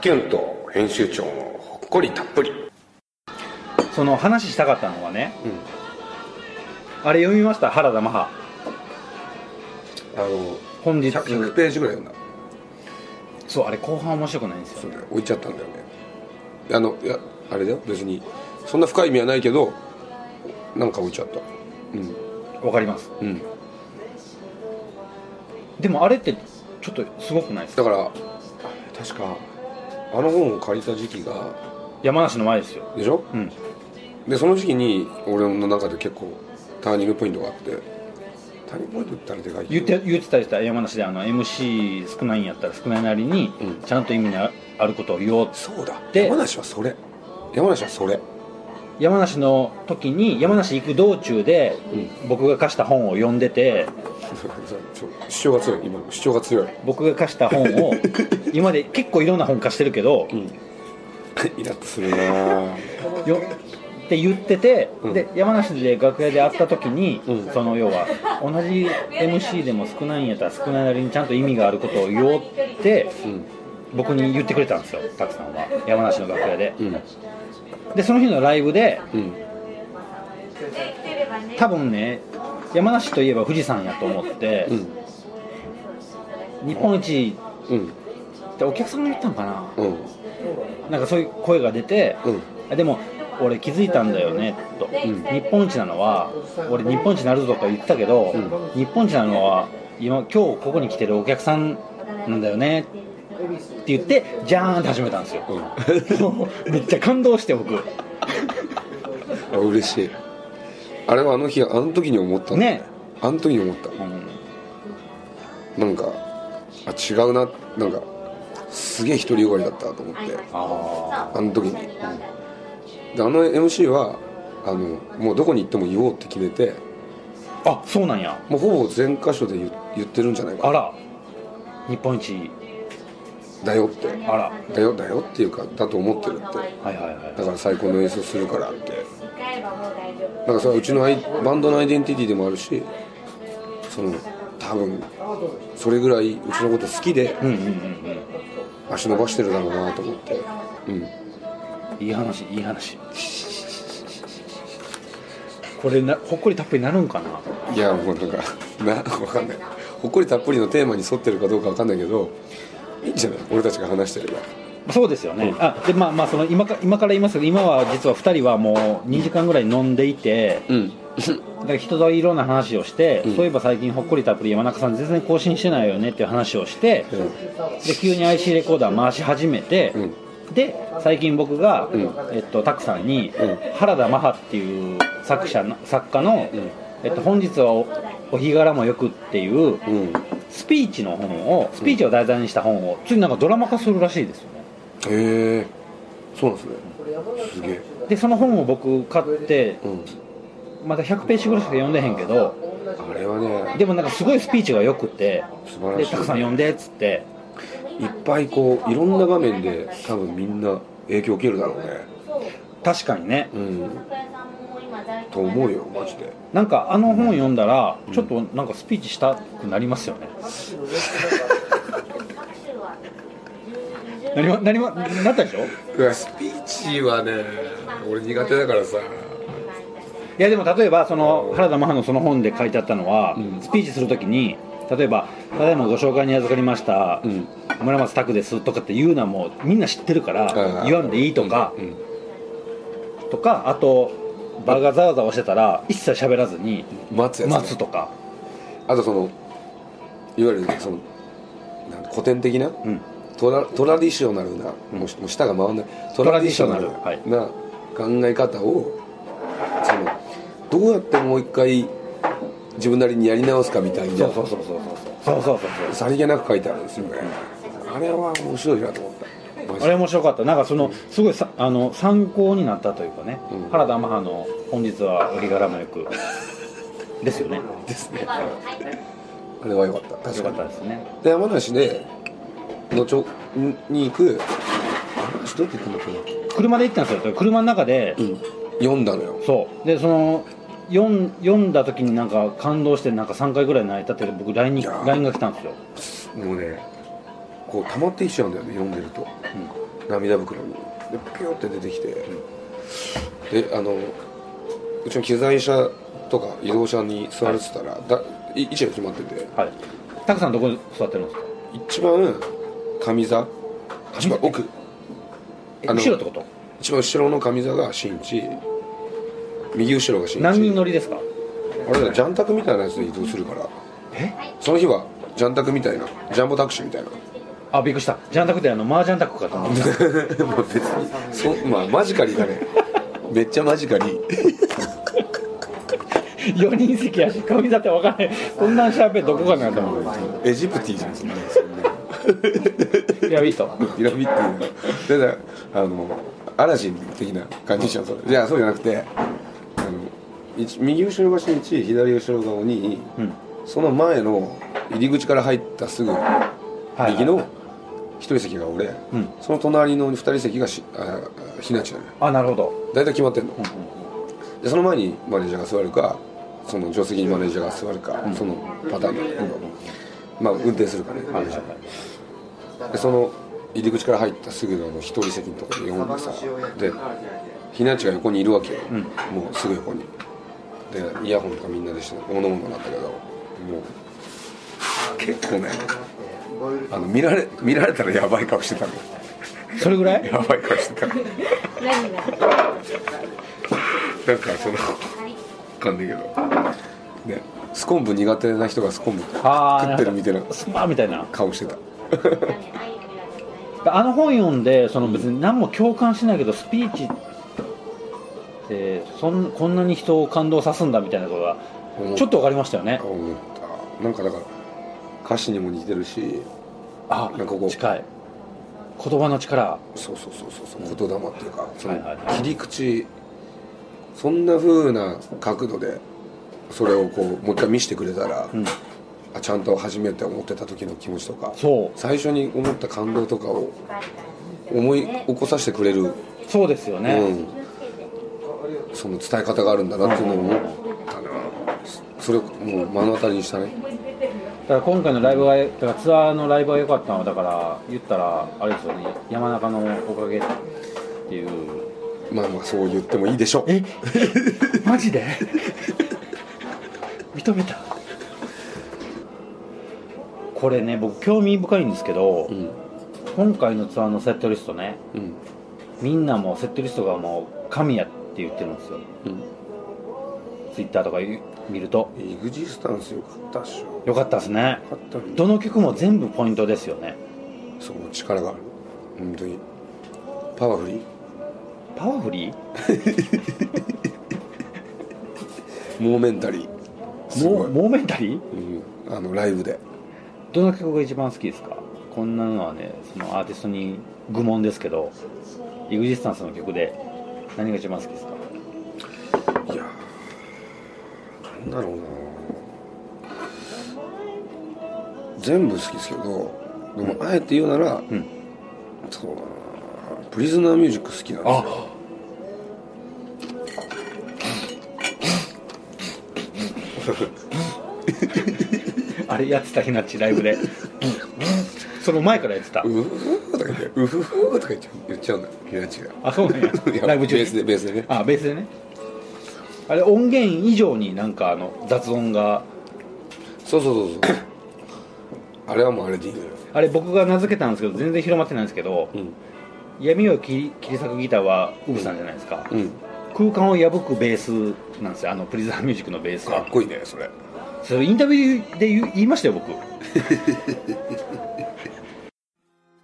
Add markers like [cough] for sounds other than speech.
キュンと編集長のほっこりたっぷり。その話したかったのはね、あれ読みました？原田マハ。あの本日。100, 100ページぐらい読んだ。そうあれ後半面白くないんですよ。そうだよ。置いちゃったんだよね。あのいやあれだよ。別にそんな深い意味はないけどなんか置いちゃった。うん。わかります。うん。でもあれってちょっとすごくないですか？だから確かあの本を借りた時期が山梨の前ですよ。でしょ？うん。でその時期に俺の中で結構ターニングポイントがあってターニングポイントって言ったらでかい言って言ってたりした。山梨であの MC 少ないんやったら少ないなりに、うん。ちゃんと意味のあることを言おうそうだ。で山梨はそれ。山梨はそれ。山梨の時に山梨行く道中で、僕が貸した本を読んでてちょ [laughs] 主張が強い今の主張が強い。僕が貸した本を [laughs] 今まで結構いろんな本貸してるけど、[laughs] イラッとするなよって言ってて、うん。で山梨で楽屋で会った時に、うん。その要は同じ MC でも少ないんやったら少ないなりにちゃんと意味があることを言おうってうん。僕に言ってくれたんですよたくさんは。山梨の楽屋で。うん。でその日のライブでうん。多分ね山梨といえば富士山やと思って、うん。日本一うん。ってお客さんが言ったんかな。うん。なんかそういう声が出て、うん。あでも俺気づいたんだよねと、ん。日本一なのは俺日本一になるぞとか言ったけど、うん。日本一なのは今今日ここに来てるお客さんなんだよねって言ってジャーンって始めたんですよ、[laughs] めっちゃ感動して僕。あ嬉しいあれはあの日あの時に思った。んだね。あの時に思った。うん。なんかあ違うな。なんかすげえ独りよがりだったと思って。ああの時に、であの MC はあのもうどこに行っても言おうって決めてああそうなんや。もうほぼ全箇所で言言ってるんじゃないかあら。日本一だよって。あら。だよだよっていうかだと思ってるって。はいはいはい。だから最高の演奏するからって。だからそれはうちのアイバンドのアイデンティティでもあるしその多分それぐらいうちのこと好きでうんうんうん足伸ばしてるだろうなと思って。うん。うんいい話いい話。これなほっこりたっぷりなるんかな？いやもうなんかなわかんない。ほっこりたっぷりのテーマに沿ってるかどうかわかんないけどいいんじゃない俺たちが話してれば。そうですよね、あでまあまあその今か今から言いますけど今は実は2人はもう2時間ぐらい飲んでいてうん。だから人といろんな話をして、うん。そういえば最近ほっこりたっぷり山中さん全然更新してないよねっていう話をして、で急に IC レコーダー回し始めて、うん。で最近僕が、うん。えっと、タクさんに、うん。原田マハっていう作者の作家の、ん。えっと、本日はおお日柄もよくっていううんスピーチの本をスピーチを題材にした本をついなんかドラマ化するらしいですよね。へえ。そうなんですね。すげえ。でその本を僕買ってうん。まだ100ページぐらいしか読んでへんけどあれはね。でもなんかすごいスピーチがよくて素晴らしい。でたくさん読んでっつって。いっぱいこういろんな場面で多分みんな影響を受けるだろうね。確かにね。うんと思うよマジで。なんかあの本読んだらちょっとなんかスピーチしたくなりますよね。なりまなりまなったでしょ？うわスピーチはね俺苦手だからさ。いやでも例えばその原田マハのその本で書いてあったのは、うん。スピーチするときに例えば「ただいまご紹介に預かりました、うん。村松拓です」とかって言うのはもうみんな知ってるから、はい言わんでいいとか、うん。とかあと場がざわざわしてたら一切喋らずに待つやつね。待つとか、あとそのいわゆるその古典的なうん、トラトラディショナルな、もうもう舌が回らないトラディショナル。な考え方をそのどうやってもう一回自分なりにやり直すかみたいなそうそうそうそう。そうそうそうそう。さりげなく書いてあるんですよね、あれは面白いなと思ったあれ面白かった。なんかそのすごいさあの参考になったというかね、うん。原田マハの「本日は折り柄もよく」ですよね。ですね。[laughs] あれは良かった。確よかに。かったですね。で山梨でのちょに行く山梨どうやって行くんだっ車で行ったんですよ。車の中で、うん。読んだのよ。そう。でその読ん読んだ時になんか感動してなんか3回ぐらい泣いたって僕 LINE にいやー。LINE が来たんですよ、もうねこう溜まってきちゃうんだよね読んでると。涙袋に。でピューって出てきて、であのうちの機材車とか移動車に座れてたら、だい位置が決まってて。はい。たくさんどこに座ってるんですか？一番上座？一番奥。えあの後ろってこと？一番後ろの上座が新地。右後ろが新地。何人乗りですか？あれだジャンタクみたいなやつで移動するから。え？その日はジャンタクみたいなジャンボタクシーみたいなあびっくりした。ジャンタクってあのマージャンタクかと思った。[laughs] もう別にそまあマジカリだね。めっちゃマジカリ。[laughs] 4人席やし上座って分かんない。こんなんしゃべどこかなと思う。エジプティじゃんそんなのいやいいとピラミッド。でだあのアラジン的な感じじゃんそれじゃあそうじゃなくてあの一右後ろが新地左後ろが鬼。うん。その前の入り口から入ったすぐはい右の一人席が俺、うん。その隣の二人席がしあひなちなのよあなるほど。大体決まってんの、でその前にマネージャーが座るかその助手席にマネージャーが座るか、そのパターンだけど、まあ運転するかね、マネージャー。がでその入り口から入ったすぐのあの一人席のところに読んでさでひなちが横にいるわけよ、もうすぐ横に。でイヤホンとかみんなでしておのおのなんだけどもう結構ねあの見られ見られたらやばい顔してたの。よそれぐらい？やばい顔してたの。何が？なんかそのわかんないけど。ね。スコンブ苦手な人がスコンブあ食ってるみたいなスパーみたいな。顔してた。[laughs] あの本読んでその別に何も共感しないけどスピーチってそんこんなに人を感動さすんだみたいなことがちょっと分かりましたよね。思った。なんかだから歌詞にも似てるしあなんかこう近い。言葉の力。そうそうそうそうそう言霊っていうかその切り口。そんな風な角度でそれをこうもう一回見せてくれたら、うん。あちゃんと初めて思ってた時の気持ちとかそう。最初に思った感動とかを思い起こさせてくれる、そうですよね、うん、その伝え方があるんだなっていうのを思ったな。それをもう目の当たりにしたねだから今回のライブがだからツアーのライブが良かったのはだから言ったらあれですよね山中のおかげっていう。まあまあそう言ってもいいでしょう。え？[laughs] マジで？認めた？これね僕興味深いんですけど、うん今回のツアーのセットリストねうんみんなもうセットリストがもう神やって言ってるんですよ。うん。ツイッターとか見ると。イグジスタンスよかったっしょ。よかったですね。どの曲も全部ポイントですよね。そう力がある。本当に。パワフリーパワフリー [laughs] モーメンタリー。モーモーメンタリー？うん、あのライブで。どの曲が一番好きですか？こんなのはねそのアーティストに愚問ですけどイグジスタンスの曲で何が一番好きですか？なんだろうな。全部好きですけどでもあえて言うなら、ん。そうだな。プリズナーミュージック好きなんですよ。あ [laughs] れやってたひなっちライブで。その前からやってた。うふふとか言ってうふふとか言っちゃう。んだひなちが。あそうなんや [laughs] ライブ中に。ベースでベースでね。あベースでねあれ音源以上になんかあの雑音が。そうそうそうそう。[coughs] あれはもうあれでいいのよ。あれ僕が名付けたんですけど全然広まってないんですけどうん。闇を切り切り裂くギターはウブさんじゃないですか、うん。空間を破くベースなんですよ。あのプリズナーミュージックのベースは。かっこいいねそれ。それインタビューで言いましたよ僕 [laughs]